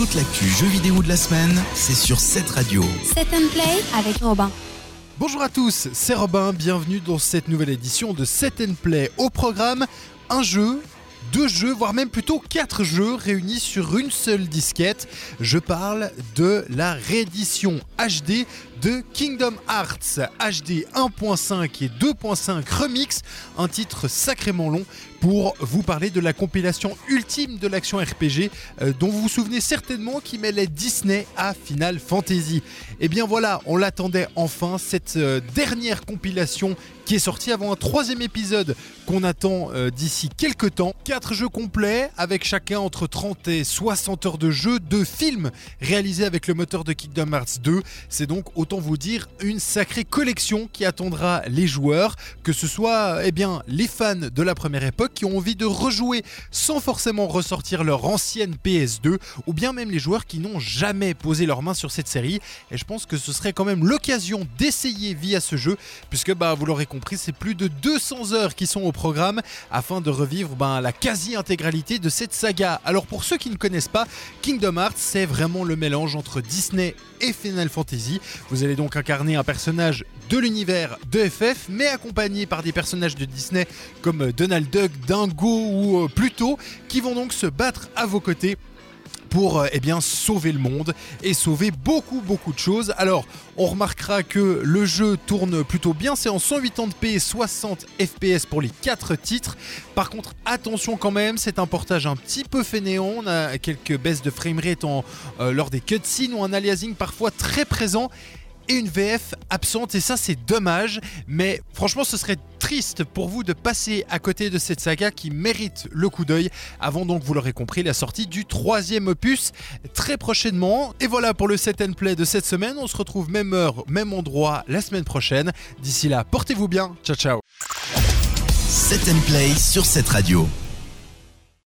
Toute l'actu jeux vidéo de la semaine, c'est sur cette radio. Set and Play avec Robin. Bonjour à tous, c'est Robin, bienvenue dans cette nouvelle édition de Set and Play. Au programme, un jeu deux jeux, voire même plutôt quatre jeux réunis sur une seule disquette. Je parle de la réédition HD de Kingdom Hearts HD 1.5 et 2.5 Remix, un titre sacrément long pour vous parler de la compilation ultime de l'action RPG euh, dont vous vous souvenez certainement qui mêlait Disney à Final Fantasy. Et eh bien voilà, on l'attendait enfin, cette euh, dernière compilation qui est sortie avant un troisième épisode qu'on attend euh, d'ici quelques temps. Quatre jeux complets avec chacun entre 30 et 60 heures de jeu, deux films réalisés avec le moteur de Kingdom Hearts 2. C'est donc vous dire une sacrée collection qui attendra les joueurs, que ce soit eh bien, les fans de la première époque qui ont envie de rejouer sans forcément ressortir leur ancienne PS2, ou bien même les joueurs qui n'ont jamais posé leur main sur cette série. Et je pense que ce serait quand même l'occasion d'essayer via ce jeu, puisque bah, vous l'aurez compris, c'est plus de 200 heures qui sont au programme afin de revivre ben, la quasi-intégralité de cette saga. Alors pour ceux qui ne connaissent pas, Kingdom Hearts, c'est vraiment le mélange entre Disney et Final Fantasy. Vous allez donc incarner un personnage de l'univers de FF, mais accompagné par des personnages de Disney comme Donald Duck, Dingo ou euh, Pluto, qui vont donc se battre à vos côtés pour euh, eh sauver le monde et sauver beaucoup beaucoup de choses. Alors, on remarquera que le jeu tourne plutôt bien, c'est en 180p 60 fps pour les 4 titres. Par contre, attention quand même, c'est un portage un petit peu fainéant, on a quelques baisses de framerate euh, lors des cutscenes ou un aliasing parfois très présent et une VF absente et ça c'est dommage. Mais franchement ce serait triste pour vous de passer à côté de cette saga qui mérite le coup d'œil avant donc vous l'aurez compris la sortie du troisième opus très prochainement. Et voilà pour le set and play de cette semaine. On se retrouve même heure même endroit la semaine prochaine. D'ici là portez-vous bien. Ciao ciao. Set and play sur cette radio